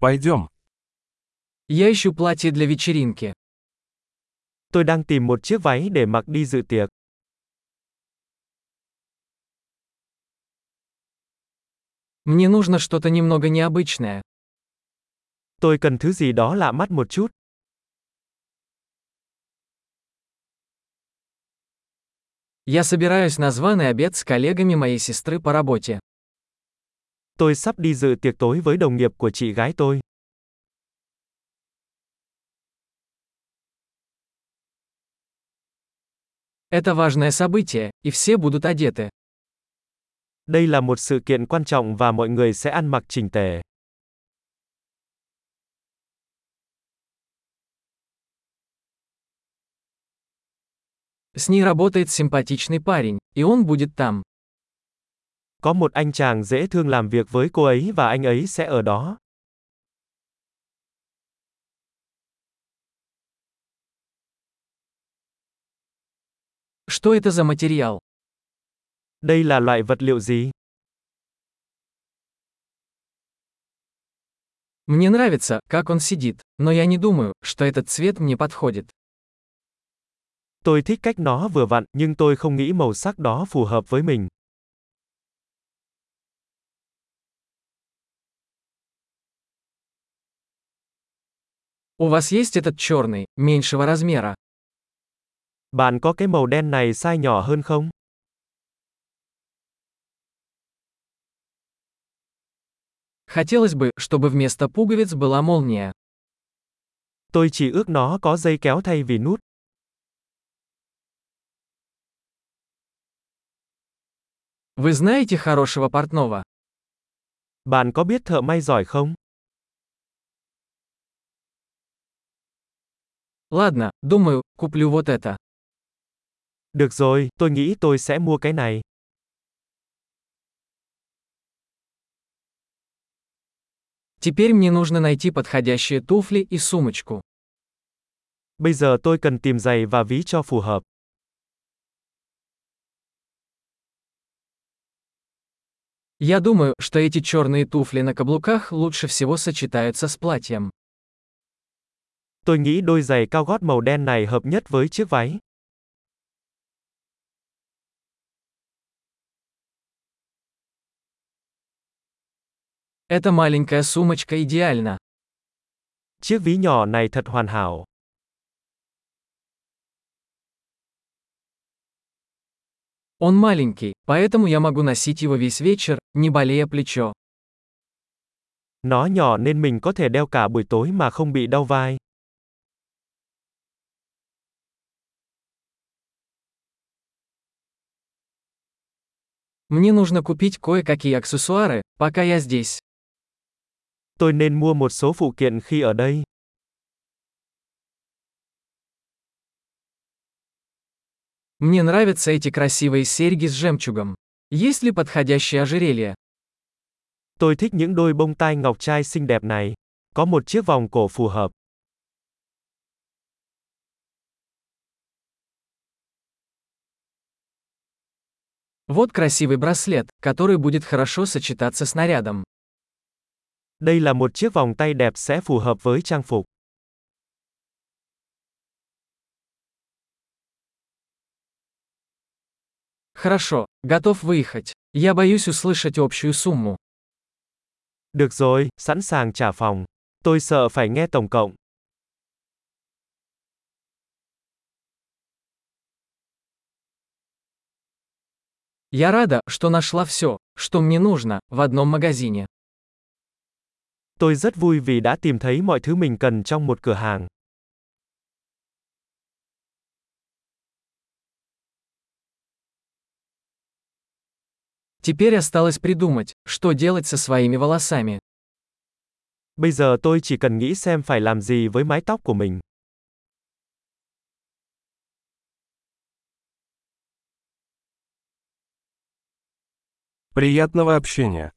Пойдем. Я ищу платье для вечеринки. Tôi đang tìm một chiếc váy để mặc đi dự tiệc. Мне нужно что-то немного необычное. Tôi cần thứ gì đó lạ mắt một chút. Я собираюсь на званый обед с коллегами моей сестры по работе. Tôi sắp đi dự tiệc tối với đồng nghiệp của chị gái tôi. Это важное событие, и все будут одеты. Đây là một sự kiện quan trọng và mọi người sẽ ăn mặc chỉnh tề. С ней работает симпатичный парень, и он будет там. Có một anh chàng dễ thương làm việc với cô ấy và anh ấy sẽ ở đó. Что это за материал? Đây là loại vật liệu gì? Мне нравится, как он сидит, но я не думаю, что этот цвет мне подходит. Tôi thích cách nó vừa vặn, nhưng tôi không nghĩ màu sắc đó phù hợp với mình. У вас есть этот черный, меньшего размера? Bạn có cái màu đen này size nhỏ hơn không? Хотелось бы, чтобы вместо пуговиц была молния. Tôi chỉ ước nó có dây kéo thay vì nút. Вы знаете хорошего портного? Bạn có biết thợ may giỏi không? Ладно, думаю, куплю вот это. Được rồi, tôi nghĩ tôi sẽ mua cái này. Теперь мне нужно найти подходящие туфли и сумочку. Bây giờ tôi cần tìm giày và ví cho phù hợp. Я думаю, что эти черные туфли на каблуках лучше всего сочетаются с платьем. Tôi nghĩ đôi giày cao gót màu đen này hợp nhất với chiếc váy. Эта маленькая сумочка идеальна. Chiếc ví nhỏ này thật hoàn hảo. Он маленький, поэтому я могу носить его весь вечер, не болея плечо. Nó nhỏ nên mình có thể đeo cả buổi tối mà không bị đau vai. Мне нужно купить кое-какие аксессуары, пока я здесь. Tôi nên mua một số phụ kiện khi ở đây. Мне нравятся эти красивые серьги с жемчугом. Есть ли подходящее ожерелье? Tôi thích những đôi bông tai ngọc trai xinh đẹp này. Có một chiếc vòng cổ phù hợp. Вот красивый браслет, который будет хорошо сочетаться с нарядом. Đây là một chiếc vòng tay đẹp sẽ phù hợp với trang phục. Хорошо, готов выехать. Я боюсь услышать общую сумму. Được rồi, sẵn sàng trả phòng. Tôi sợ phải nghe tổng cộng. Я рада, что нашла все, что мне нужно, в одном магазине. Tôi rất vui vì đã tìm thấy mọi thứ mình cần trong một cửa hàng. Теперь осталось придумать, что делать со своими волосами. Bây giờ tôi chỉ cần nghĩ xem phải làm gì với mái tóc của mình. Приятного общения.